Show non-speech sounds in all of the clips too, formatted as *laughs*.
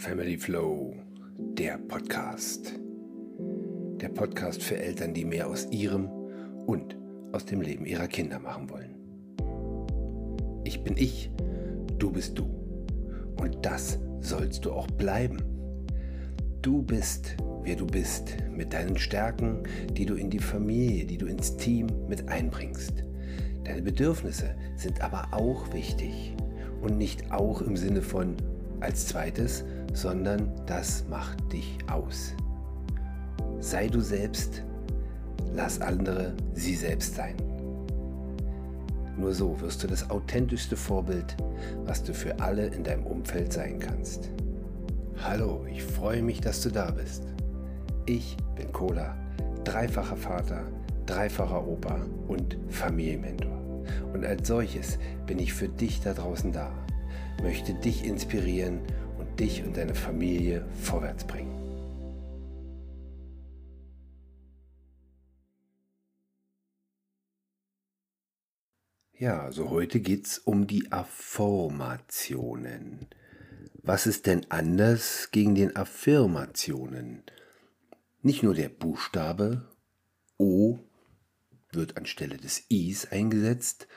Family Flow, der Podcast. Der Podcast für Eltern, die mehr aus ihrem und aus dem Leben ihrer Kinder machen wollen. Ich bin ich, du bist du. Und das sollst du auch bleiben. Du bist, wer du bist, mit deinen Stärken, die du in die Familie, die du ins Team mit einbringst. Deine Bedürfnisse sind aber auch wichtig. Und nicht auch im Sinne von als zweites, sondern das macht dich aus. Sei du selbst, lass andere sie selbst sein. Nur so wirst du das authentischste Vorbild, was du für alle in deinem Umfeld sein kannst. Hallo, ich freue mich, dass du da bist. Ich bin Cola, dreifacher Vater, dreifacher Opa und Familienmentor. Und als solches bin ich für dich da draußen da, möchte dich inspirieren dich und deine Familie vorwärts bringen. Ja, also heute geht es um die Affirmationen. Was ist denn anders gegen den Affirmationen? Nicht nur der Buchstabe O wird anstelle des Is eingesetzt,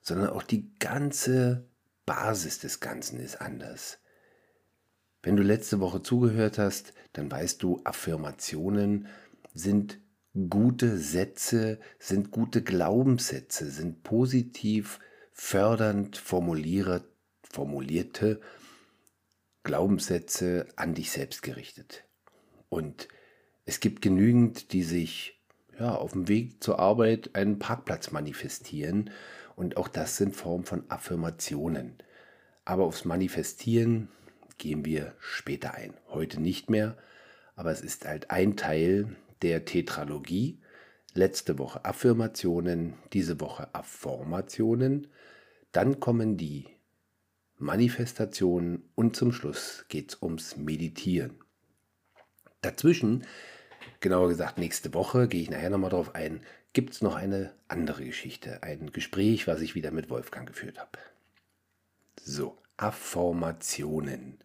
sondern auch die ganze Basis des Ganzen ist anders. Wenn du letzte Woche zugehört hast, dann weißt du, Affirmationen sind gute Sätze, sind gute Glaubenssätze, sind positiv fördernd formulierte, Glaubenssätze an dich selbst gerichtet. Und es gibt genügend, die sich ja, auf dem Weg zur Arbeit einen Parkplatz manifestieren. Und auch das sind Formen von Affirmationen. Aber aufs Manifestieren gehen wir später ein. Heute nicht mehr, aber es ist halt ein Teil der Tetralogie. Letzte Woche Affirmationen, diese Woche Affirmationen. Dann kommen die Manifestationen und zum Schluss geht es ums Meditieren. Dazwischen, genauer gesagt nächste Woche, gehe ich nachher nochmal drauf ein, gibt es noch eine andere Geschichte, ein Gespräch, was ich wieder mit Wolfgang geführt habe. So, Affirmationen.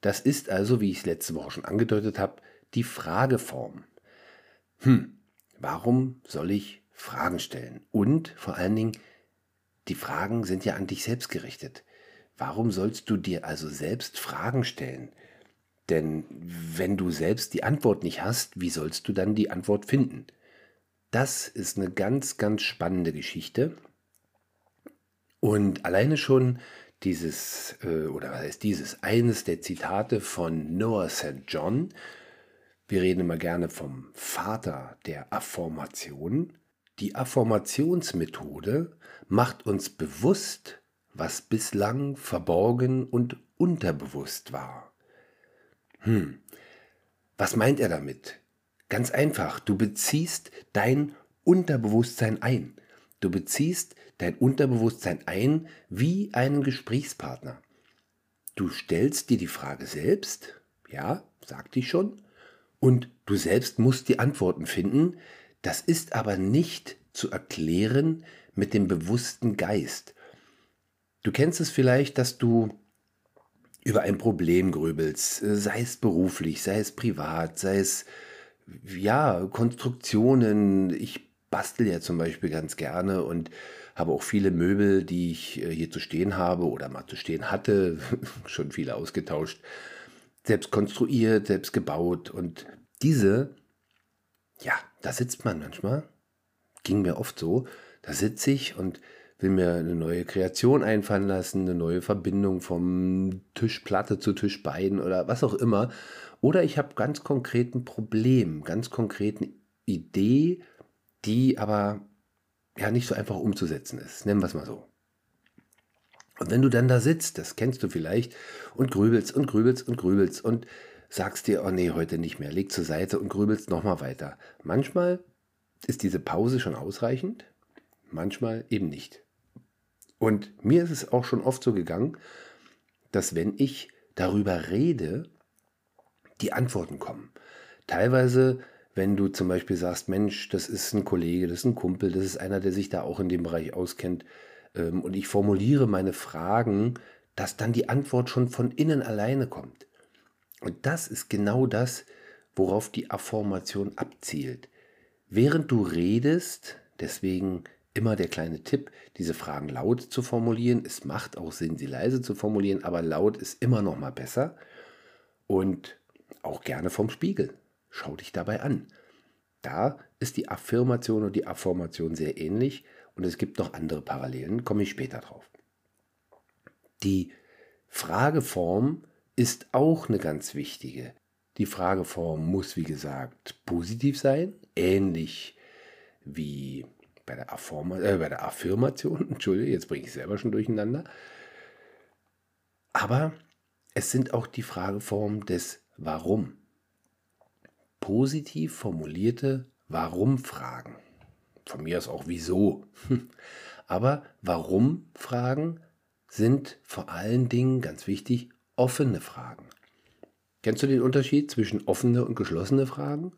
Das ist also, wie ich es letzte Woche schon angedeutet habe, die Frageform. Hm, warum soll ich Fragen stellen? Und vor allen Dingen, die Fragen sind ja an dich selbst gerichtet. Warum sollst du dir also selbst Fragen stellen? Denn wenn du selbst die Antwort nicht hast, wie sollst du dann die Antwort finden? Das ist eine ganz, ganz spannende Geschichte. Und alleine schon dieses, äh, oder was heißt dieses, eines der Zitate von Noah St. John. Wir reden immer gerne vom Vater der Affirmation. Die Affirmationsmethode macht uns bewusst, was bislang verborgen und unterbewusst war. Hm, was meint er damit? Ganz einfach, du beziehst dein Unterbewusstsein ein. Du beziehst dein Unterbewusstsein ein wie einen Gesprächspartner. Du stellst dir die Frage selbst, ja, sagte ich schon, und du selbst musst die Antworten finden. Das ist aber nicht zu erklären mit dem bewussten Geist. Du kennst es vielleicht, dass du über ein Problem grübelst, sei es beruflich, sei es privat, sei es ja Konstruktionen. Ich bastel ja zum Beispiel ganz gerne und habe auch viele Möbel, die ich äh, hier zu stehen habe oder mal zu stehen hatte, *laughs* schon viele ausgetauscht, selbst konstruiert, selbst gebaut. Und diese, ja, da sitzt man manchmal, ging mir oft so, da sitze ich und will mir eine neue Kreation einfallen lassen, eine neue Verbindung vom Tischplatte zu Tischbein oder was auch immer. Oder ich habe ganz konkreten Problem, ganz konkreten Idee, die aber ja nicht so einfach umzusetzen ist. Nennen wir es mal so. Und wenn du dann da sitzt, das kennst du vielleicht, und grübelst und grübelst und grübelst und sagst dir, oh nee, heute nicht mehr, leg zur Seite und grübelst nochmal weiter. Manchmal ist diese Pause schon ausreichend, manchmal eben nicht. Und mir ist es auch schon oft so gegangen, dass wenn ich darüber rede, die Antworten kommen. Teilweise wenn du zum Beispiel sagst, Mensch, das ist ein Kollege, das ist ein Kumpel, das ist einer, der sich da auch in dem Bereich auskennt, ähm, und ich formuliere meine Fragen dass dann die Antwort schon von innen alleine kommt. Und das ist genau das, worauf die Affirmation abzielt. Während du redest, deswegen immer der kleine Tipp, diese Fragen laut zu formulieren. Es macht auch Sinn, sie leise zu formulieren, aber laut ist immer noch mal besser. Und auch gerne vom Spiegel. Schau dich dabei an. Da ist die Affirmation und die Affirmation sehr ähnlich und es gibt noch andere Parallelen, komme ich später drauf. Die Frageform ist auch eine ganz wichtige. Die Frageform muss, wie gesagt, positiv sein, ähnlich wie bei der, Affirma äh, bei der Affirmation. *laughs* Entschuldige, jetzt bringe ich selber schon durcheinander. Aber es sind auch die Frageformen des Warum. Positiv formulierte Warum-Fragen. Von mir aus auch Wieso. *laughs* Aber Warum-Fragen sind vor allen Dingen, ganz wichtig, offene Fragen. Kennst du den Unterschied zwischen offene und geschlossene Fragen?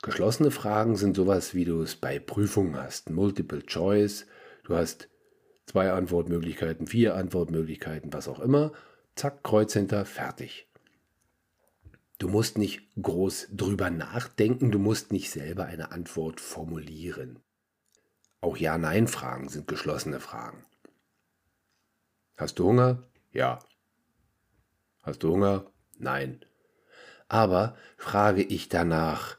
Geschlossene Fragen sind sowas, wie du es bei Prüfungen hast. Multiple Choice. Du hast zwei Antwortmöglichkeiten, vier Antwortmöglichkeiten, was auch immer. Zack, Kreuz hinter, fertig. Du musst nicht groß drüber nachdenken, du musst nicht selber eine Antwort formulieren. Auch Ja-Nein-Fragen sind geschlossene Fragen. Hast du Hunger? Ja. Hast du Hunger? Nein. Aber frage ich danach,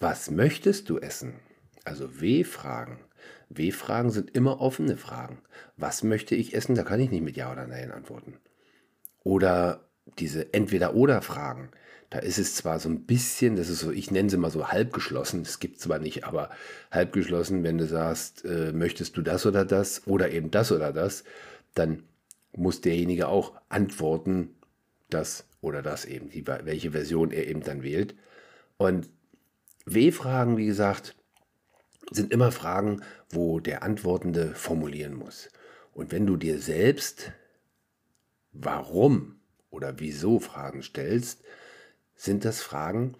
was möchtest du essen? Also W-Fragen. W-Fragen sind immer offene Fragen. Was möchte ich essen? Da kann ich nicht mit Ja oder Nein antworten. Oder diese Entweder-Oder-Fragen. Da ist es zwar so ein bisschen, das ist so, ich nenne sie mal so halbgeschlossen, das gibt es zwar nicht, aber halbgeschlossen, wenn du sagst, äh, möchtest du das oder das oder eben das oder das, dann muss derjenige auch antworten, das oder das eben, die, welche Version er eben dann wählt. Und W-Fragen, wie gesagt, sind immer Fragen, wo der Antwortende formulieren muss. Und wenn du dir selbst warum oder wieso Fragen stellst, sind das Fragen,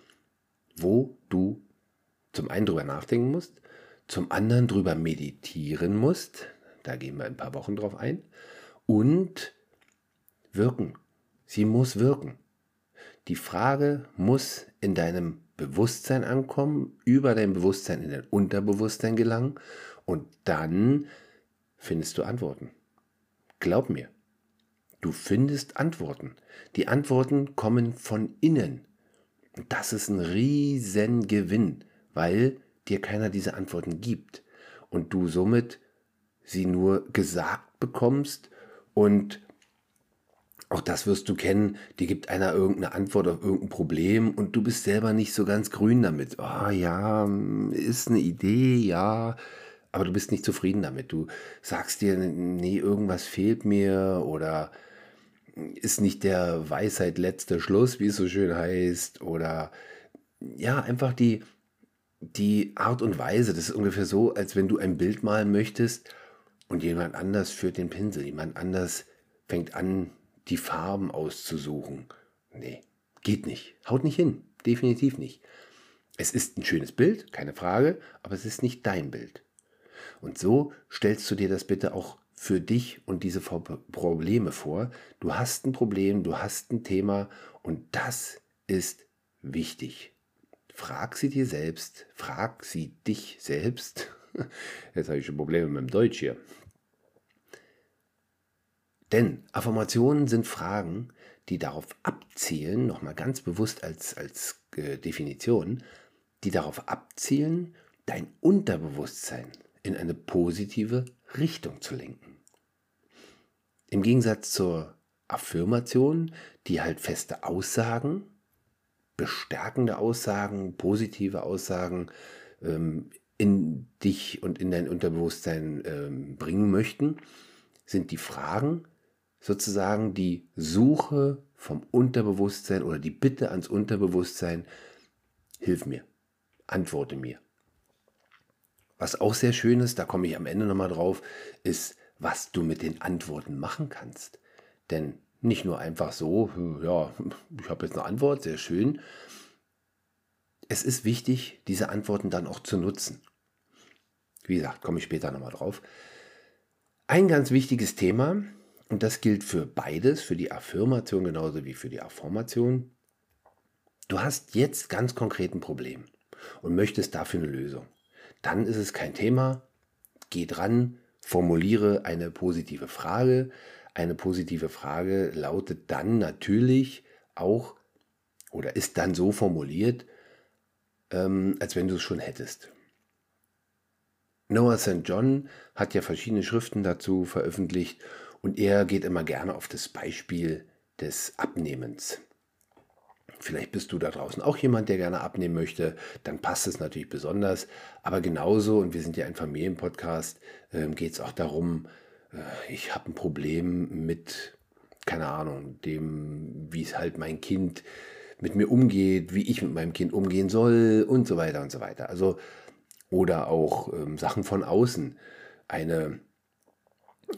wo du zum einen drüber nachdenken musst, zum anderen drüber meditieren musst, da gehen wir ein paar Wochen drauf ein, und wirken. Sie muss wirken. Die Frage muss in deinem Bewusstsein ankommen, über dein Bewusstsein in dein Unterbewusstsein gelangen und dann findest du Antworten. Glaub mir, du findest Antworten. Die Antworten kommen von innen. Und das ist ein riesen Gewinn, weil dir keiner diese Antworten gibt und du somit sie nur gesagt bekommst und auch das wirst du kennen, dir gibt einer irgendeine Antwort auf irgendein Problem und du bist selber nicht so ganz grün damit. Ah oh, ja, ist eine Idee, ja, aber du bist nicht zufrieden damit. Du sagst dir, nee, irgendwas fehlt mir oder ist nicht der Weisheit letzter Schluss, wie es so schön heißt, oder ja, einfach die, die Art und Weise. Das ist ungefähr so, als wenn du ein Bild malen möchtest und jemand anders führt den Pinsel, jemand anders fängt an, die Farben auszusuchen. Nee, geht nicht. Haut nicht hin. Definitiv nicht. Es ist ein schönes Bild, keine Frage, aber es ist nicht dein Bild. Und so stellst du dir das bitte auch für dich und diese Probleme vor. Du hast ein Problem, du hast ein Thema und das ist wichtig. Frag sie dir selbst, frag sie dich selbst. *laughs* Jetzt habe ich schon Probleme mit dem Deutsch hier. Denn Affirmationen sind Fragen, die darauf abzielen, nochmal ganz bewusst als, als äh, Definition, die darauf abzielen, dein Unterbewusstsein in eine positive Richtung zu lenken. Im Gegensatz zur Affirmation, die halt feste Aussagen, bestärkende Aussagen, positive Aussagen ähm, in dich und in dein Unterbewusstsein ähm, bringen möchten, sind die Fragen sozusagen die Suche vom Unterbewusstsein oder die Bitte ans Unterbewusstsein, hilf mir, antworte mir. Was auch sehr schön ist, da komme ich am Ende nochmal drauf, ist, was du mit den Antworten machen kannst. Denn nicht nur einfach so, ja, *laughs* ich habe jetzt eine Antwort, sehr schön. Es ist wichtig, diese Antworten dann auch zu nutzen. Wie gesagt, komme ich später nochmal drauf. Ein ganz wichtiges Thema, und das gilt für beides, für die Affirmation genauso wie für die Affirmation. Du hast jetzt ganz konkret ein Problem und möchtest dafür eine Lösung. Dann ist es kein Thema. Geh dran, formuliere eine positive Frage. Eine positive Frage lautet dann natürlich auch oder ist dann so formuliert, ähm, als wenn du es schon hättest. Noah St. John hat ja verschiedene Schriften dazu veröffentlicht und er geht immer gerne auf das Beispiel des Abnehmens. Vielleicht bist du da draußen auch jemand, der gerne abnehmen möchte, dann passt es natürlich besonders. Aber genauso, und wir sind ja ein Familienpodcast, äh, geht es auch darum, äh, ich habe ein Problem mit, keine Ahnung, dem, wie es halt mein Kind mit mir umgeht, wie ich mit meinem Kind umgehen soll und so weiter und so weiter. Also, oder auch ähm, Sachen von außen. Eine,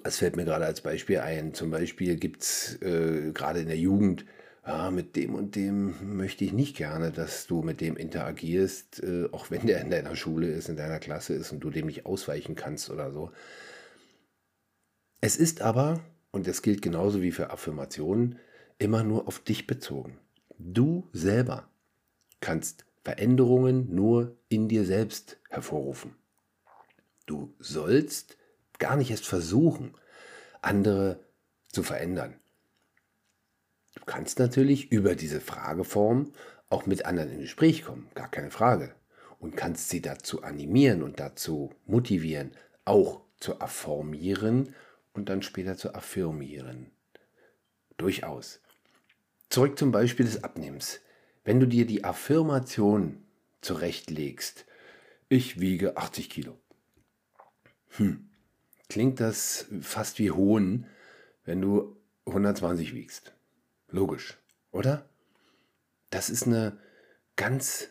es fällt mir gerade als Beispiel ein, zum Beispiel gibt es äh, gerade in der Jugend, ja, mit dem und dem möchte ich nicht gerne, dass du mit dem interagierst, äh, auch wenn der in deiner Schule ist, in deiner Klasse ist und du dem nicht ausweichen kannst oder so. Es ist aber, und das gilt genauso wie für Affirmationen, immer nur auf dich bezogen. Du selber kannst Veränderungen nur in dir selbst hervorrufen. Du sollst gar nicht erst versuchen, andere zu verändern. Du kannst natürlich über diese Frageform auch mit anderen in Gespräch kommen, gar keine Frage. Und kannst sie dazu animieren und dazu motivieren, auch zu afformieren und dann später zu affirmieren. Durchaus. Zurück zum Beispiel des Abnehmens. Wenn du dir die Affirmation zurechtlegst, ich wiege 80 Kilo. Hm, klingt das fast wie Hohn, wenn du 120 wiegst. Logisch, oder? Das ist eine ganz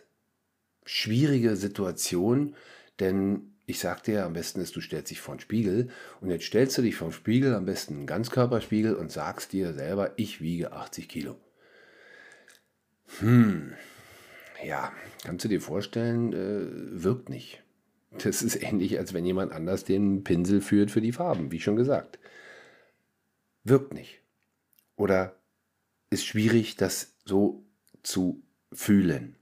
schwierige Situation, denn ich sagte ja, am besten ist, du stellst dich vor den Spiegel und jetzt stellst du dich vor den Spiegel, am besten einen Ganzkörperspiegel und sagst dir selber, ich wiege 80 Kilo. Hm, ja, kannst du dir vorstellen, äh, wirkt nicht. Das ist ähnlich, als wenn jemand anders den Pinsel führt für die Farben, wie schon gesagt. Wirkt nicht. Oder ist schwierig, das so zu fühlen.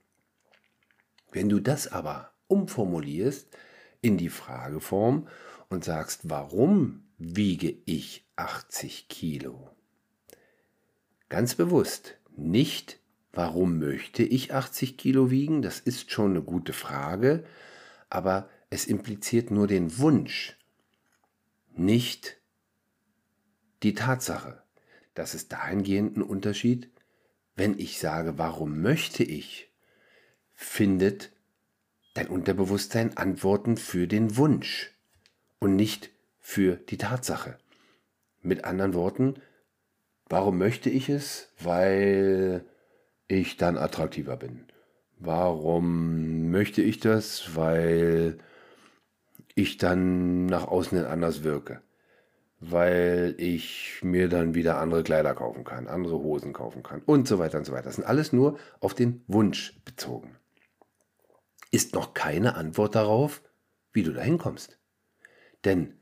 Wenn du das aber umformulierst in die Frageform und sagst, warum wiege ich 80 Kilo? Ganz bewusst, nicht Warum möchte ich 80 Kilo wiegen? Das ist schon eine gute Frage, aber es impliziert nur den Wunsch, nicht die Tatsache. Das ist dahingehend ein Unterschied. Wenn ich sage, warum möchte ich, findet dein Unterbewusstsein Antworten für den Wunsch und nicht für die Tatsache. Mit anderen Worten, warum möchte ich es? Weil ich dann attraktiver bin. Warum möchte ich das? Weil ich dann nach außen hin anders wirke. Weil ich mir dann wieder andere Kleider kaufen kann, andere Hosen kaufen kann und so weiter und so weiter. Das sind alles nur auf den Wunsch bezogen. Ist noch keine Antwort darauf, wie du dahin kommst. Denn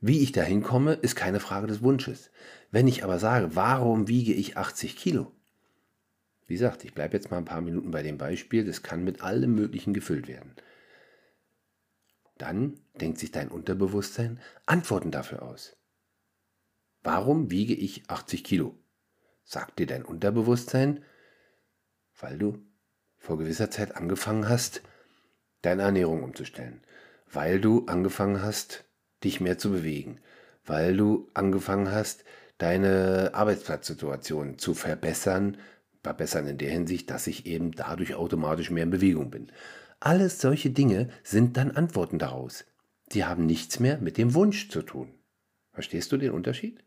wie ich dahin komme, ist keine Frage des Wunsches. Wenn ich aber sage, warum wiege ich 80 Kilo? Wie gesagt, ich bleibe jetzt mal ein paar Minuten bei dem Beispiel. Das kann mit allem Möglichen gefüllt werden. Dann denkt sich dein Unterbewusstsein Antworten dafür aus. Warum wiege ich 80 Kilo? Sagt dir dein Unterbewusstsein, weil du vor gewisser Zeit angefangen hast, deine Ernährung umzustellen, weil du angefangen hast, dich mehr zu bewegen, weil du angefangen hast, deine Arbeitsplatzsituation zu verbessern, verbessern in der Hinsicht, dass ich eben dadurch automatisch mehr in Bewegung bin. Alles solche Dinge sind dann Antworten daraus. Die haben nichts mehr mit dem Wunsch zu tun. Verstehst du den Unterschied?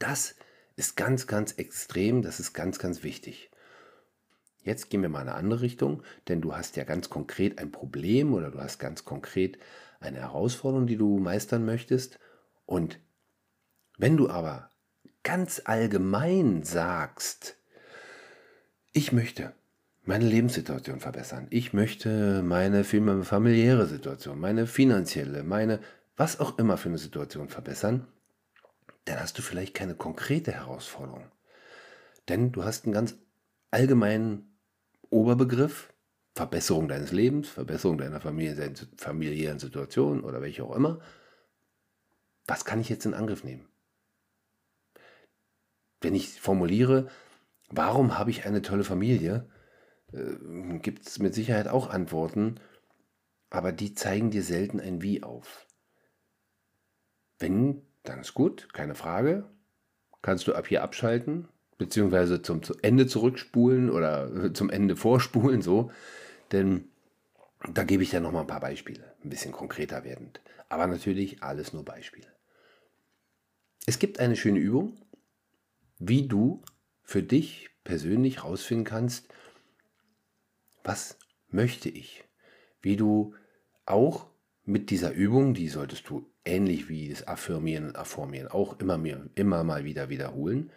Das ist ganz, ganz extrem, das ist ganz, ganz wichtig. Jetzt gehen wir mal in eine andere Richtung, denn du hast ja ganz konkret ein Problem oder du hast ganz konkret eine Herausforderung, die du meistern möchtest. Und wenn du aber ganz allgemein sagst, ich möchte meine Lebenssituation verbessern, ich möchte meine familiäre Situation, meine finanzielle, meine was auch immer für eine Situation verbessern, dann hast du vielleicht keine konkrete Herausforderung. Denn du hast einen ganz allgemeinen Oberbegriff, Verbesserung deines Lebens, Verbesserung deiner familiären Situation oder welche auch immer. Was kann ich jetzt in Angriff nehmen? Wenn ich formuliere, warum habe ich eine tolle Familie, äh, gibt es mit Sicherheit auch Antworten, aber die zeigen dir selten ein Wie auf. Wenn, dann ist gut, keine Frage. Kannst du ab hier abschalten, beziehungsweise zum Ende zurückspulen oder zum Ende vorspulen, so. Denn da gebe ich dir nochmal ein paar Beispiele, ein bisschen konkreter werdend. Aber natürlich alles nur Beispiele. Es gibt eine schöne Übung, wie du für dich persönlich herausfinden kannst, was möchte ich? Wie du auch mit dieser Übung, die solltest du ähnlich wie das Affirmieren und Afformieren auch immer, mehr, immer mal wieder wiederholen,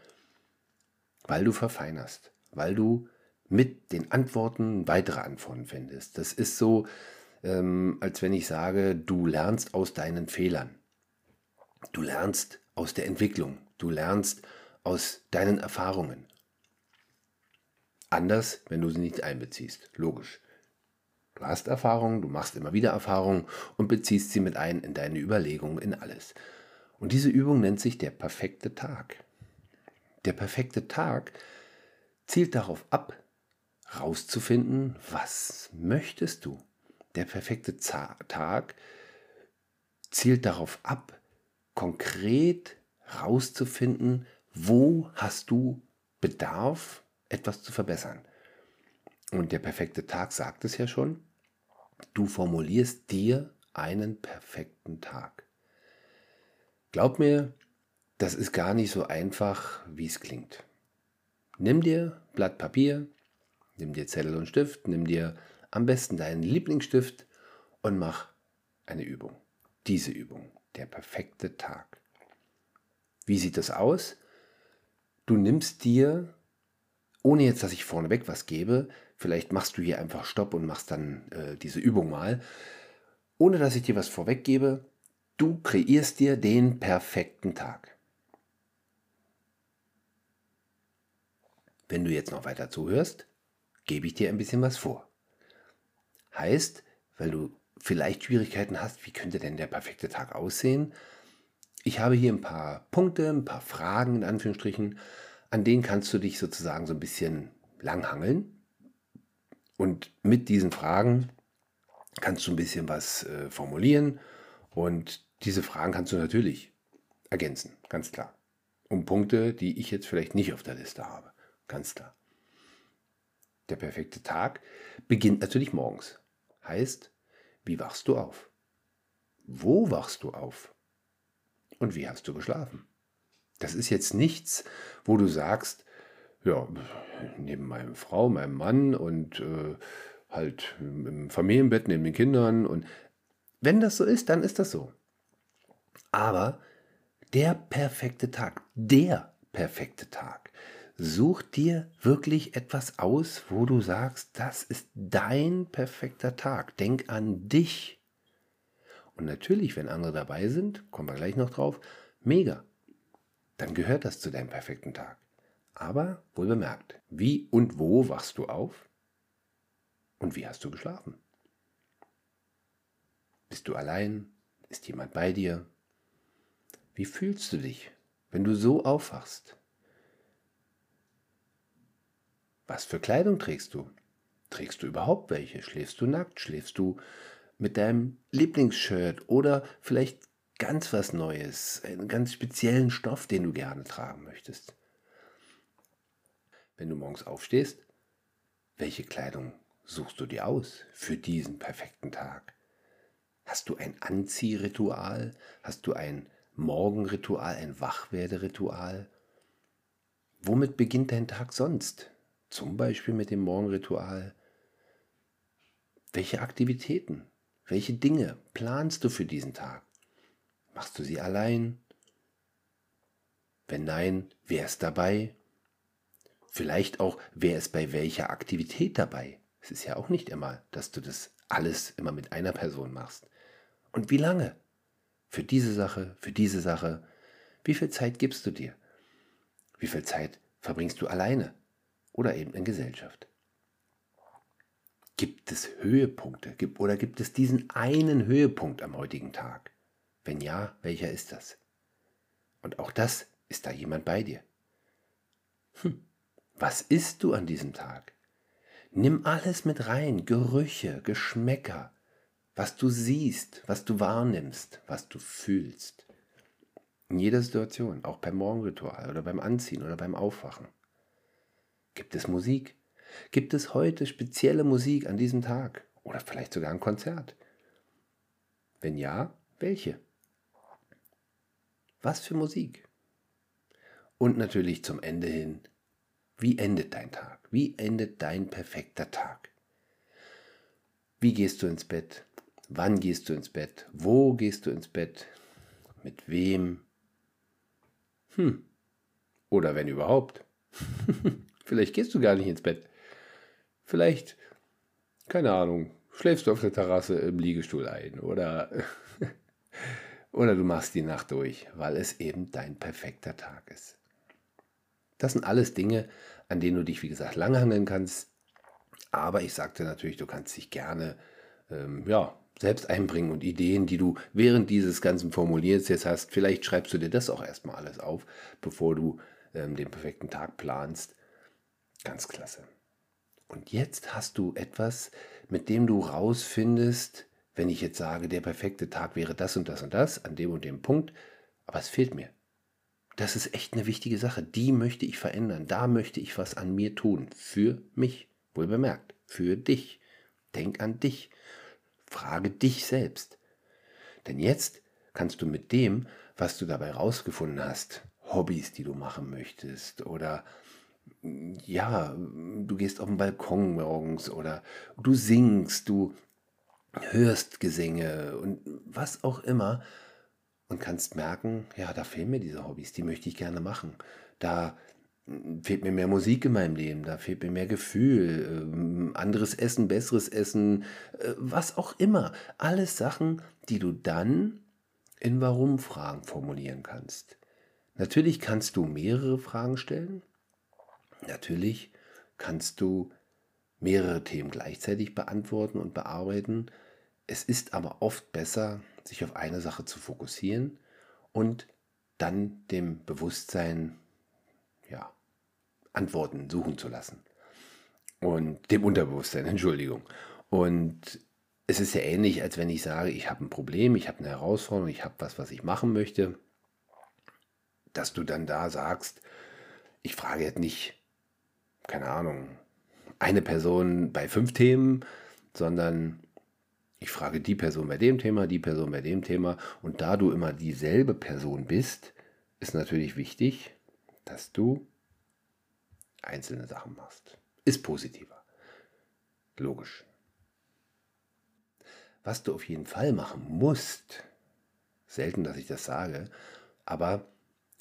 weil du verfeinerst, weil du mit den Antworten weitere Antworten findest. Das ist so, ähm, als wenn ich sage, du lernst aus deinen Fehlern. Du lernst aus der Entwicklung. Du lernst aus deinen Erfahrungen. Anders, wenn du sie nicht einbeziehst. Logisch. Du hast Erfahrungen, du machst immer wieder Erfahrungen und beziehst sie mit ein in deine Überlegungen, in alles. Und diese Übung nennt sich der perfekte Tag. Der perfekte Tag zielt darauf ab, rauszufinden, was möchtest du. Der perfekte Tag zielt darauf ab, konkret rauszufinden, wo hast du Bedarf, etwas zu verbessern. Und der perfekte Tag sagt es ja schon, du formulierst dir einen perfekten Tag. Glaub mir, das ist gar nicht so einfach, wie es klingt. Nimm dir Blatt Papier, nimm dir Zettel und Stift, nimm dir am besten deinen Lieblingsstift und mach eine Übung. Diese Übung, der perfekte Tag. Wie sieht das aus? Du nimmst dir, ohne jetzt, dass ich vorneweg was gebe, vielleicht machst du hier einfach Stopp und machst dann äh, diese Übung mal, ohne dass ich dir was vorweg gebe, du kreierst dir den perfekten Tag. Wenn du jetzt noch weiter zuhörst, gebe ich dir ein bisschen was vor. Heißt, weil du vielleicht Schwierigkeiten hast, wie könnte denn der perfekte Tag aussehen, ich habe hier ein paar Punkte, ein paar Fragen in Anführungsstrichen, an denen kannst du dich sozusagen so ein bisschen langhangeln. Und mit diesen Fragen kannst du ein bisschen was äh, formulieren und diese Fragen kannst du natürlich ergänzen, ganz klar. Um Punkte, die ich jetzt vielleicht nicht auf der Liste habe, ganz klar. Der perfekte Tag beginnt natürlich morgens. Heißt, wie wachst du auf? Wo wachst du auf? Und wie hast du geschlafen? Das ist jetzt nichts, wo du sagst, ja, neben meiner Frau, meinem Mann und äh, halt im Familienbett neben den Kindern. Und wenn das so ist, dann ist das so. Aber der perfekte Tag, der perfekte Tag, such dir wirklich etwas aus, wo du sagst, das ist dein perfekter Tag. Denk an dich. Und natürlich, wenn andere dabei sind, kommen wir gleich noch drauf, mega. Dann gehört das zu deinem perfekten Tag. Aber wohl bemerkt, wie und wo wachst du auf? Und wie hast du geschlafen? Bist du allein? Ist jemand bei dir? Wie fühlst du dich, wenn du so aufwachst? Was für Kleidung trägst du? Trägst du überhaupt welche? Schläfst du nackt? Schläfst du mit deinem Lieblingsshirt oder vielleicht ganz was Neues, einen ganz speziellen Stoff, den du gerne tragen möchtest. Wenn du morgens aufstehst, welche Kleidung suchst du dir aus für diesen perfekten Tag? Hast du ein Anziehritual? Hast du ein Morgenritual, ein Wachwerderitual? Womit beginnt dein Tag sonst? Zum Beispiel mit dem Morgenritual. Welche Aktivitäten welche Dinge planst du für diesen Tag? Machst du sie allein? Wenn nein, wer ist dabei? Vielleicht auch, wer ist bei welcher Aktivität dabei? Es ist ja auch nicht immer, dass du das alles immer mit einer Person machst. Und wie lange? Für diese Sache, für diese Sache. Wie viel Zeit gibst du dir? Wie viel Zeit verbringst du alleine oder eben in Gesellschaft? Gibt es Höhepunkte oder gibt es diesen einen Höhepunkt am heutigen Tag? Wenn ja, welcher ist das? Und auch das, ist da jemand bei dir? Hm, was isst du an diesem Tag? Nimm alles mit rein, Gerüche, Geschmäcker, was du siehst, was du wahrnimmst, was du fühlst. In jeder Situation, auch beim Morgenritual oder beim Anziehen oder beim Aufwachen. Gibt es Musik? Gibt es heute spezielle Musik an diesem Tag? Oder vielleicht sogar ein Konzert? Wenn ja, welche? Was für Musik? Und natürlich zum Ende hin, wie endet dein Tag? Wie endet dein perfekter Tag? Wie gehst du ins Bett? Wann gehst du ins Bett? Wo gehst du ins Bett? Mit wem? Hm. Oder wenn überhaupt. *laughs* Vielleicht gehst du gar nicht ins Bett. Vielleicht, keine Ahnung, schläfst du auf der Terrasse im Liegestuhl ein oder, *laughs* oder du machst die Nacht durch, weil es eben dein perfekter Tag ist. Das sind alles Dinge, an denen du dich, wie gesagt, langhangeln kannst. Aber ich sagte natürlich, du kannst dich gerne ähm, ja, selbst einbringen und Ideen, die du während dieses ganzen Formulierens jetzt hast. Vielleicht schreibst du dir das auch erstmal alles auf, bevor du ähm, den perfekten Tag planst. Ganz klasse. Und jetzt hast du etwas, mit dem du rausfindest, wenn ich jetzt sage, der perfekte Tag wäre das und das und das, an dem und dem Punkt, aber es fehlt mir. Das ist echt eine wichtige Sache. Die möchte ich verändern. Da möchte ich was an mir tun. Für mich. Wohl bemerkt. Für dich. Denk an dich. Frage dich selbst. Denn jetzt kannst du mit dem, was du dabei rausgefunden hast, Hobbys, die du machen möchtest oder ja, du gehst auf den Balkon morgens oder du singst, du hörst Gesänge und was auch immer, und kannst merken, ja, da fehlen mir diese Hobbys, die möchte ich gerne machen. Da hm, fehlt mir mehr Musik in meinem Leben, da fehlt mir mehr Gefühl, äh, anderes Essen, besseres Essen, äh, was auch immer. Alles Sachen, die du dann in Warum-Fragen formulieren kannst. Natürlich kannst du mehrere Fragen stellen. Natürlich kannst du mehrere Themen gleichzeitig beantworten und bearbeiten. Es ist aber oft besser, sich auf eine Sache zu fokussieren und dann dem Bewusstsein ja, Antworten suchen zu lassen. Und dem Unterbewusstsein, Entschuldigung. Und es ist ja ähnlich, als wenn ich sage, ich habe ein Problem, ich habe eine Herausforderung, ich habe was, was ich machen möchte, dass du dann da sagst, ich frage jetzt nicht, keine Ahnung, eine Person bei fünf Themen, sondern ich frage die Person bei dem Thema, die Person bei dem Thema. Und da du immer dieselbe Person bist, ist natürlich wichtig, dass du einzelne Sachen machst. Ist positiver. Logisch. Was du auf jeden Fall machen musst, selten, dass ich das sage, aber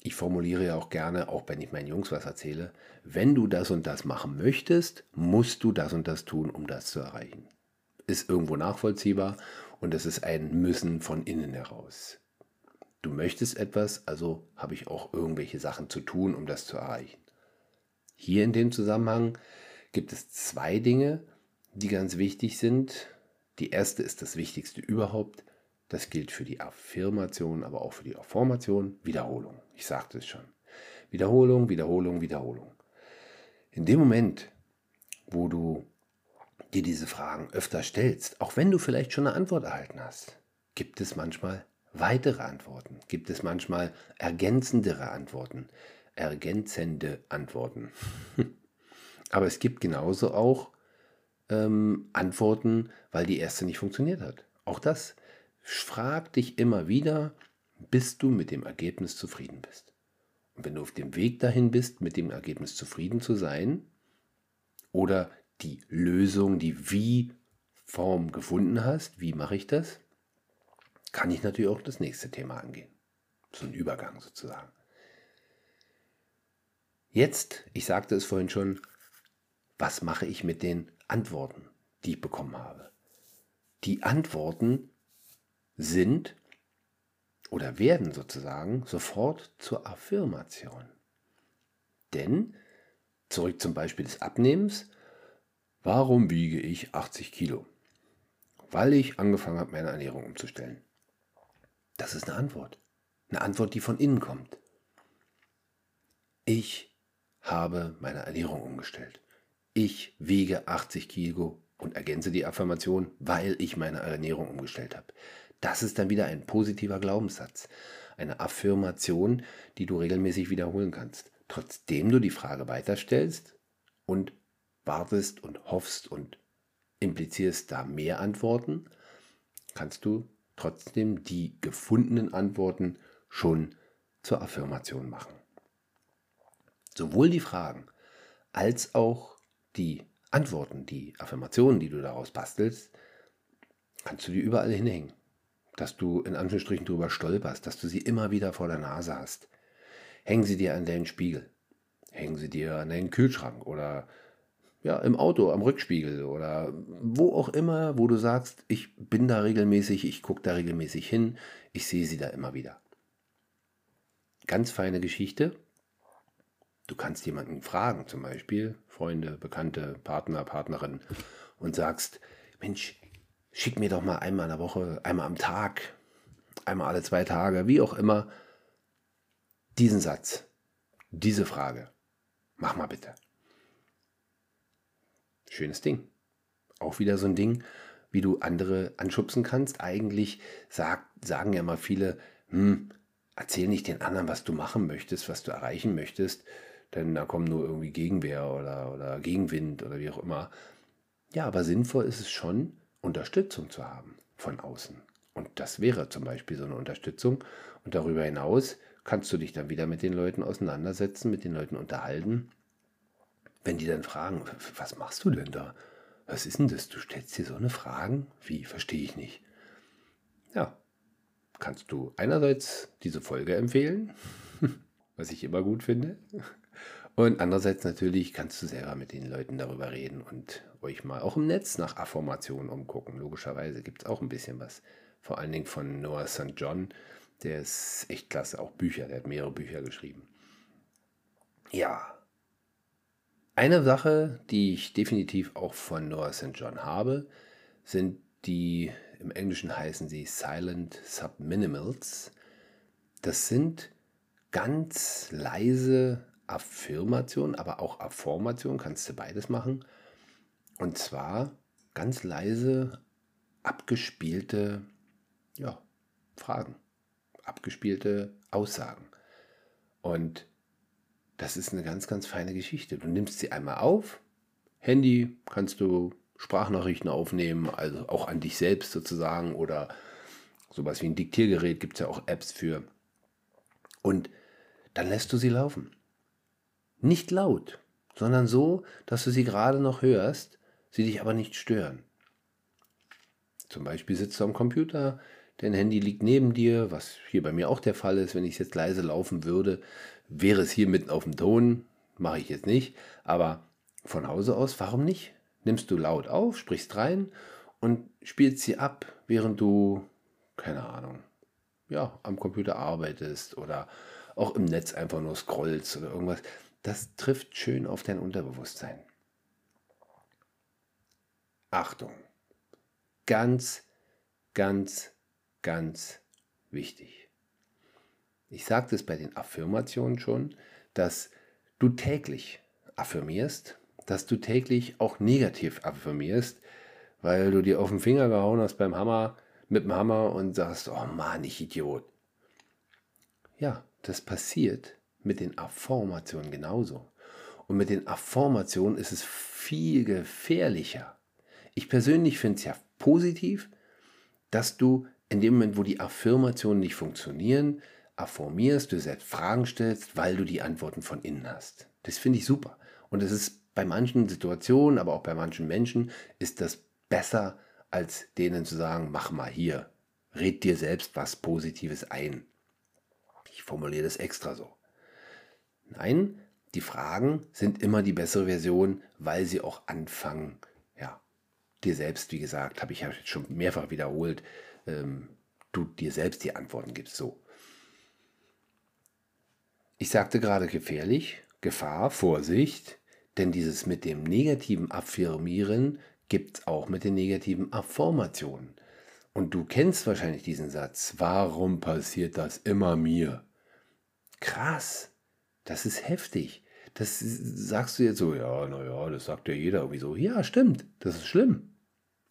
ich formuliere ja auch gerne, auch wenn ich meinen Jungs was erzähle, wenn du das und das machen möchtest, musst du das und das tun, um das zu erreichen ist irgendwo nachvollziehbar und es ist ein Müssen von innen heraus. Du möchtest etwas, also habe ich auch irgendwelche Sachen zu tun, um das zu erreichen. Hier in dem Zusammenhang gibt es zwei Dinge, die ganz wichtig sind. Die erste ist das Wichtigste überhaupt. Das gilt für die Affirmation, aber auch für die Formation. Wiederholung. Ich sagte es schon. Wiederholung, Wiederholung, Wiederholung. In dem Moment, wo du dir diese Fragen öfter stellst, auch wenn du vielleicht schon eine Antwort erhalten hast, gibt es manchmal weitere Antworten, gibt es manchmal ergänzendere Antworten, ergänzende Antworten. *laughs* Aber es gibt genauso auch ähm, Antworten, weil die erste nicht funktioniert hat. Auch das. Frag dich immer wieder, bis du mit dem Ergebnis zufrieden bist. Und wenn du auf dem Weg dahin bist, mit dem Ergebnis zufrieden zu sein, oder die Lösung, die Wie-Form gefunden hast, wie mache ich das, kann ich natürlich auch das nächste Thema angehen. So ein Übergang sozusagen. Jetzt, ich sagte es vorhin schon, was mache ich mit den Antworten, die ich bekommen habe? Die Antworten sind oder werden sozusagen sofort zur Affirmation. Denn, zurück zum Beispiel des Abnehmens, warum wiege ich 80 Kilo? Weil ich angefangen habe, meine Ernährung umzustellen. Das ist eine Antwort. Eine Antwort, die von innen kommt. Ich habe meine Ernährung umgestellt. Ich wiege 80 Kilo und ergänze die Affirmation, weil ich meine Ernährung umgestellt habe. Das ist dann wieder ein positiver Glaubenssatz, eine Affirmation, die du regelmäßig wiederholen kannst, trotzdem du die Frage weiterstellst und wartest und hoffst und implizierst da mehr Antworten, kannst du trotzdem die gefundenen Antworten schon zur Affirmation machen. Sowohl die Fragen als auch die Antworten, die Affirmationen, die du daraus bastelst, kannst du die überall hinhängen. Dass du in Anführungsstrichen drüber stolperst, dass du sie immer wieder vor der Nase hast. Hängen sie dir an deinen Spiegel. Hängen sie dir an deinen Kühlschrank oder ja, im Auto, am Rückspiegel oder wo auch immer, wo du sagst, ich bin da regelmäßig, ich gucke da regelmäßig hin, ich sehe sie da immer wieder. Ganz feine Geschichte, Du kannst jemanden fragen, zum Beispiel Freunde, Bekannte, Partner, Partnerin, und sagst, Mensch, schick mir doch mal einmal in der Woche, einmal am Tag, einmal alle zwei Tage, wie auch immer, diesen Satz, diese Frage. Mach mal bitte. Schönes Ding. Auch wieder so ein Ding, wie du andere anschubsen kannst. Eigentlich sag, sagen ja mal viele, hm, erzähl nicht den anderen, was du machen möchtest, was du erreichen möchtest, denn da kommen nur irgendwie Gegenwehr oder, oder Gegenwind oder wie auch immer. Ja, aber sinnvoll ist es schon, Unterstützung zu haben von außen. Und das wäre zum Beispiel so eine Unterstützung. Und darüber hinaus kannst du dich dann wieder mit den Leuten auseinandersetzen, mit den Leuten unterhalten. Wenn die dann fragen, was machst du denn da? Was ist denn das? Du stellst dir so eine Fragen? Wie? Verstehe ich nicht. Ja, kannst du einerseits diese Folge empfehlen, *laughs* was ich immer gut finde. Und andererseits natürlich kannst du selber mit den Leuten darüber reden und euch mal auch im Netz nach Affirmationen umgucken. Logischerweise gibt es auch ein bisschen was. Vor allen Dingen von Noah St. John. Der ist echt klasse. Auch Bücher. Der hat mehrere Bücher geschrieben. Ja. Eine Sache, die ich definitiv auch von Noah St. John habe, sind die, im Englischen heißen sie Silent Subminimals. Das sind ganz leise Affirmation, aber auch Affirmation, kannst du beides machen. Und zwar ganz leise abgespielte ja, Fragen, abgespielte Aussagen. Und das ist eine ganz, ganz feine Geschichte. Du nimmst sie einmal auf, Handy kannst du Sprachnachrichten aufnehmen, also auch an dich selbst sozusagen oder sowas wie ein Diktiergerät gibt es ja auch Apps für. Und dann lässt du sie laufen. Nicht laut, sondern so, dass du sie gerade noch hörst, sie dich aber nicht stören. Zum Beispiel sitzt du am Computer, dein Handy liegt neben dir, was hier bei mir auch der Fall ist. Wenn ich es jetzt leise laufen würde, wäre es hier mitten auf dem Ton. Mache ich jetzt nicht. Aber von Hause aus, warum nicht? Nimmst du laut auf, sprichst rein und spielst sie ab, während du, keine Ahnung, ja, am Computer arbeitest oder auch im Netz einfach nur scrollst oder irgendwas das trifft schön auf dein Unterbewusstsein. Achtung, ganz, ganz, ganz wichtig. Ich sagte es bei den Affirmationen schon, dass du täglich affirmierst, dass du täglich auch negativ affirmierst, weil du dir auf den Finger gehauen hast beim Hammer, mit dem Hammer und sagst, oh Mann, ich Idiot. Ja, das passiert, mit den Affirmationen genauso. Und mit den Affirmationen ist es viel gefährlicher. Ich persönlich finde es ja positiv, dass du in dem Moment, wo die Affirmationen nicht funktionieren, affirmierst, du selbst Fragen stellst, weil du die Antworten von innen hast. Das finde ich super. Und es ist bei manchen Situationen, aber auch bei manchen Menschen, ist das besser, als denen zu sagen, mach mal hier, red dir selbst was Positives ein. Ich formuliere das extra so. Nein, die Fragen sind immer die bessere Version, weil sie auch anfangen, ja, dir selbst, wie gesagt, habe ich ja schon mehrfach wiederholt, ähm, du dir selbst die Antworten gibst. So. Ich sagte gerade gefährlich, Gefahr, Vorsicht, denn dieses mit dem negativen Affirmieren gibt es auch mit den negativen Affirmationen. Und du kennst wahrscheinlich diesen Satz, warum passiert das immer mir? Krass, das ist heftig. Das sagst du jetzt so, ja, naja, das sagt ja jeder irgendwie so. Ja, stimmt, das ist schlimm.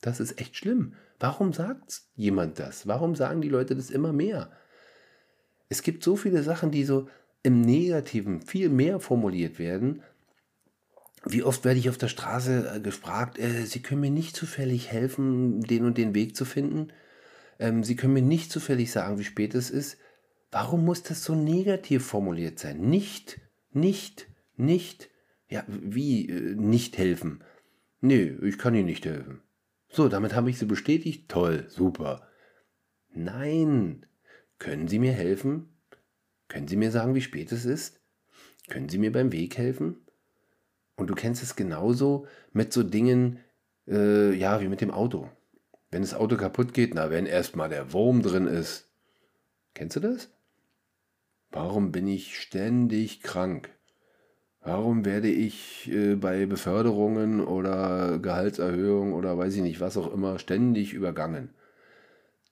Das ist echt schlimm. Warum sagt jemand das? Warum sagen die Leute das immer mehr? Es gibt so viele Sachen, die so im Negativen viel mehr formuliert werden. Wie oft werde ich auf der Straße äh, gefragt, äh, Sie können mir nicht zufällig helfen, den und den Weg zu finden? Ähm, Sie können mir nicht zufällig sagen, wie spät es ist. Warum muss das so negativ formuliert sein? Nicht, nicht, nicht. Ja, wie äh, nicht helfen? Nee, ich kann Ihnen nicht helfen. So, damit habe ich Sie bestätigt. Toll, super. Nein. Können Sie mir helfen? Können Sie mir sagen, wie spät es ist? Können Sie mir beim Weg helfen? Und du kennst es genauso mit so Dingen, äh, ja, wie mit dem Auto. Wenn das Auto kaputt geht, na, wenn erstmal der Wurm drin ist. Kennst du das? Warum bin ich ständig krank? Warum werde ich äh, bei Beförderungen oder Gehaltserhöhungen oder weiß ich nicht, was auch immer, ständig übergangen?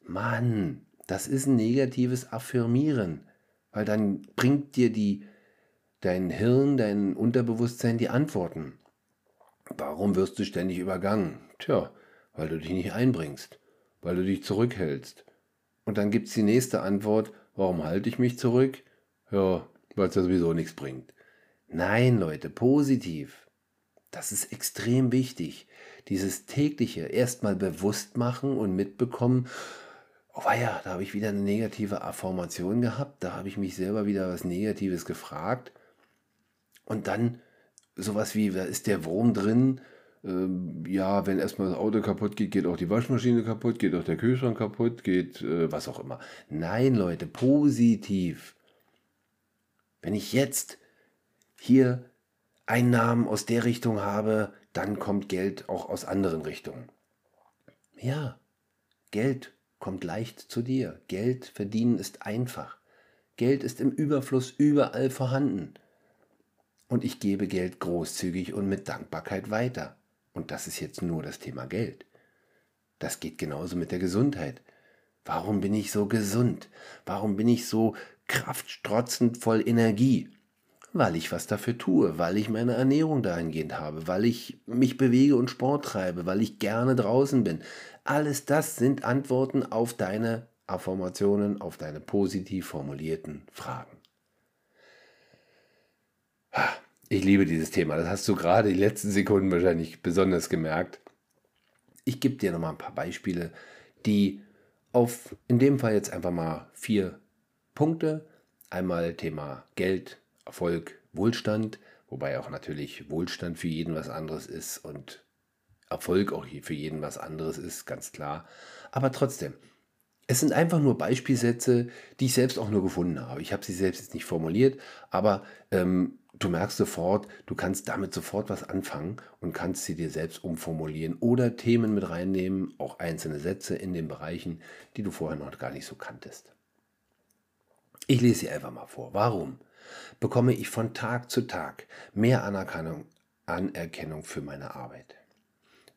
Mann, das ist ein negatives Affirmieren. Weil dann bringt dir die, dein Hirn, dein Unterbewusstsein die Antworten. Warum wirst du ständig übergangen? Tja, weil du dich nicht einbringst, weil du dich zurückhältst. Und dann gibt es die nächste Antwort, warum halte ich mich zurück? Ja, weil es ja sowieso nichts bringt. Nein, Leute, positiv. Das ist extrem wichtig. Dieses tägliche erstmal bewusst machen und mitbekommen, oh ja, da habe ich wieder eine negative Affirmation gehabt, da habe ich mich selber wieder was Negatives gefragt. Und dann sowas wie, da ist der Wurm drin? Ähm, ja, wenn erstmal das Auto kaputt geht, geht auch die Waschmaschine kaputt, geht auch der Kühlschrank kaputt, geht äh, was auch immer. Nein, Leute, positiv. Wenn ich jetzt hier Einnahmen aus der Richtung habe, dann kommt Geld auch aus anderen Richtungen. Ja, Geld kommt leicht zu dir. Geld verdienen ist einfach. Geld ist im Überfluss überall vorhanden. Und ich gebe Geld großzügig und mit Dankbarkeit weiter. Und das ist jetzt nur das Thema Geld. Das geht genauso mit der Gesundheit. Warum bin ich so gesund? Warum bin ich so kraftstrotzend voll Energie? Weil ich was dafür tue, weil ich meine Ernährung dahingehend habe, weil ich mich bewege und Sport treibe, weil ich gerne draußen bin, alles das sind Antworten auf deine Affirmationen, auf deine positiv formulierten Fragen. Ich liebe dieses Thema. Das hast du gerade die letzten Sekunden wahrscheinlich besonders gemerkt. Ich gebe dir nochmal ein paar Beispiele, die auf in dem Fall jetzt einfach mal vier Punkte. Einmal Thema Geld, Erfolg, Wohlstand, wobei auch natürlich Wohlstand für jeden was anderes ist und Erfolg auch für jeden was anderes ist, ganz klar. Aber trotzdem, es sind einfach nur Beispielsätze, die ich selbst auch nur gefunden habe. Ich habe sie selbst jetzt nicht formuliert, aber ähm, du merkst sofort, du kannst damit sofort was anfangen und kannst sie dir selbst umformulieren oder Themen mit reinnehmen, auch einzelne Sätze in den Bereichen, die du vorher noch gar nicht so kanntest. Ich lese sie einfach mal vor. Warum bekomme ich von Tag zu Tag mehr Anerkennung, Anerkennung für meine Arbeit?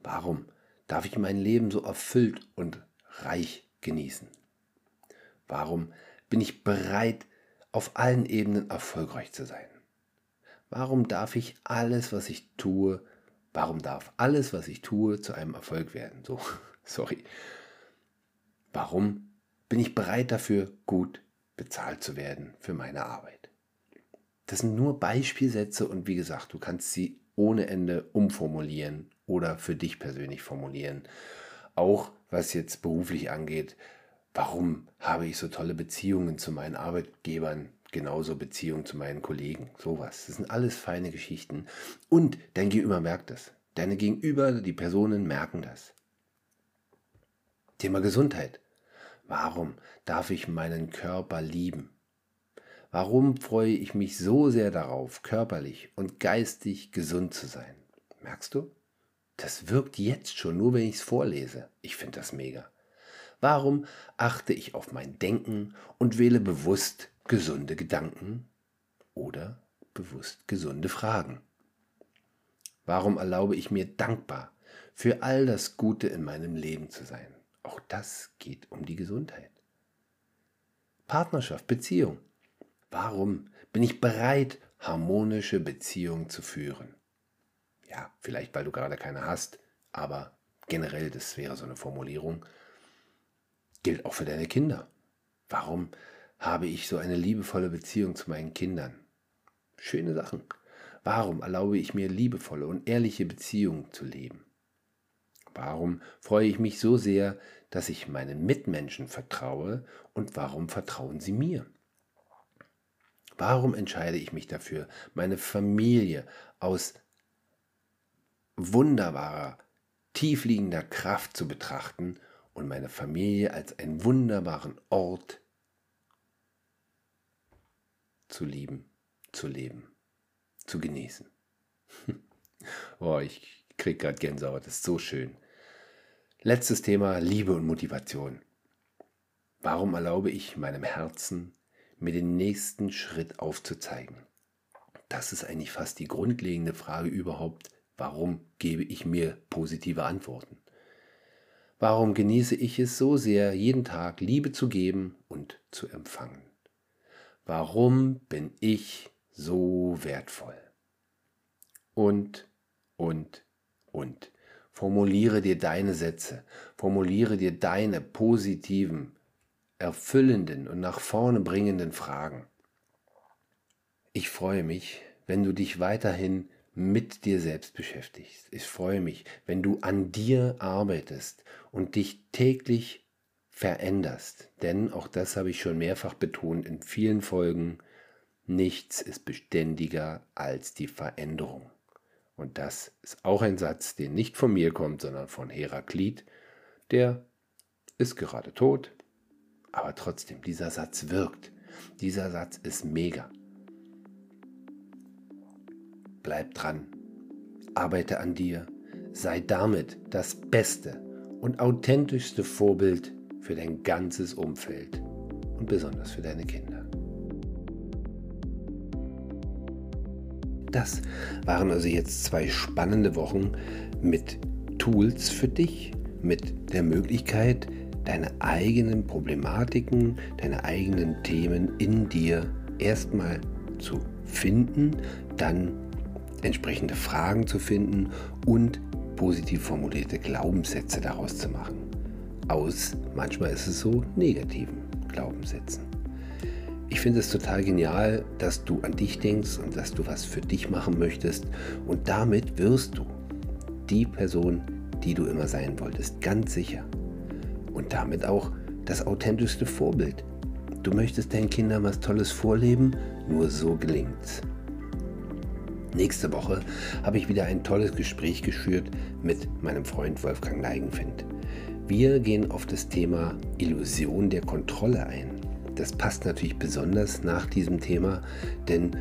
Warum darf ich mein Leben so erfüllt und reich genießen? Warum bin ich bereit, auf allen Ebenen erfolgreich zu sein? Warum darf ich alles, was ich tue, warum darf alles, was ich tue, zu einem Erfolg werden? So, *laughs* sorry. Warum bin ich bereit dafür, gut bezahlt zu werden für meine Arbeit? Das sind nur Beispielsätze und wie gesagt, du kannst sie ohne Ende umformulieren oder für dich persönlich formulieren. Auch was jetzt beruflich angeht, warum habe ich so tolle Beziehungen zu meinen Arbeitgebern, genauso Beziehungen zu meinen Kollegen, sowas. Das sind alles feine Geschichten. Und dein Gegenüber merkt das. Deine Gegenüber, die Personen merken das. Thema Gesundheit. Warum darf ich meinen Körper lieben? Warum freue ich mich so sehr darauf, körperlich und geistig gesund zu sein? Merkst du? Das wirkt jetzt schon, nur wenn ich es vorlese. Ich finde das mega. Warum achte ich auf mein Denken und wähle bewusst gesunde Gedanken? oder bewusst gesunde Fragen. Warum erlaube ich mir dankbar für all das Gute in meinem Leben zu sein? Auch das geht um die Gesundheit. Partnerschaft, Beziehung. Warum bin ich bereit, harmonische Beziehungen zu führen? Ja, vielleicht weil du gerade keine hast, aber generell, das wäre so eine Formulierung, gilt auch für deine Kinder. Warum habe ich so eine liebevolle Beziehung zu meinen Kindern? Schöne Sachen. Warum erlaube ich mir liebevolle und ehrliche Beziehungen zu leben? Warum freue ich mich so sehr, dass ich meinen Mitmenschen vertraue und warum vertrauen sie mir? Warum entscheide ich mich dafür, meine Familie aus wunderbarer, tiefliegender Kraft zu betrachten und meine Familie als einen wunderbaren Ort zu lieben, zu leben, zu genießen? *laughs* oh, ich kriege gerade Gänsehaut, das ist so schön. Letztes Thema, Liebe und Motivation. Warum erlaube ich meinem Herzen, mir den nächsten Schritt aufzuzeigen? Das ist eigentlich fast die grundlegende Frage überhaupt. Warum gebe ich mir positive Antworten? Warum genieße ich es so sehr, jeden Tag Liebe zu geben und zu empfangen? Warum bin ich so wertvoll? Und, und, und. Formuliere dir deine Sätze, formuliere dir deine positiven, erfüllenden und nach vorne bringenden Fragen. Ich freue mich, wenn du dich weiterhin mit dir selbst beschäftigst. Ich freue mich, wenn du an dir arbeitest und dich täglich veränderst. Denn auch das habe ich schon mehrfach betont in vielen Folgen. Nichts ist beständiger als die Veränderung. Und das ist auch ein Satz, der nicht von mir kommt, sondern von Heraklit. Der ist gerade tot, aber trotzdem, dieser Satz wirkt. Dieser Satz ist mega. Bleib dran, arbeite an dir, sei damit das beste und authentischste Vorbild für dein ganzes Umfeld und besonders für deine Kinder. Das waren also jetzt zwei spannende Wochen mit Tools für dich, mit der Möglichkeit, deine eigenen Problematiken, deine eigenen Themen in dir erstmal zu finden, dann entsprechende Fragen zu finden und positiv formulierte Glaubenssätze daraus zu machen. Aus, manchmal ist es so, negativen Glaubenssätzen. Ich finde es total genial, dass du an dich denkst und dass du was für dich machen möchtest. Und damit wirst du die Person, die du immer sein wolltest, ganz sicher. Und damit auch das authentischste Vorbild. Du möchtest deinen Kindern was Tolles vorleben, nur so gelingt's. Nächste Woche habe ich wieder ein tolles Gespräch geführt mit meinem Freund Wolfgang Neigenfind. Wir gehen auf das Thema Illusion der Kontrolle ein. Das passt natürlich besonders nach diesem Thema, denn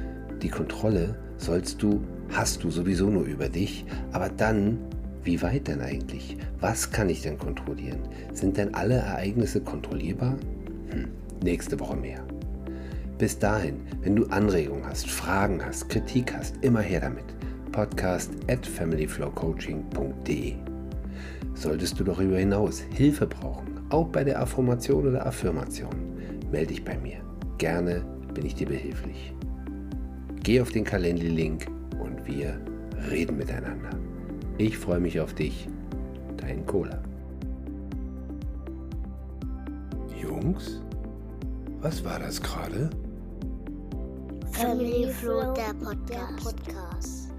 die Kontrolle sollst du, hast du sowieso nur über dich, aber dann, wie weit denn eigentlich? Was kann ich denn kontrollieren? Sind denn alle Ereignisse kontrollierbar? Hm, nächste Woche mehr. Bis dahin, wenn du Anregungen hast, Fragen hast, Kritik hast, immer her damit. Podcast at familyflowcoaching.de Solltest du darüber hinaus Hilfe brauchen, auch bei der Affirmation oder Affirmation, melde dich bei mir. Gerne bin ich dir behilflich. Geh auf den Calendly-Link und wir reden miteinander. Ich freue mich auf dich. Dein Cola. Jungs, was war das gerade? Family Flow, der Podcast.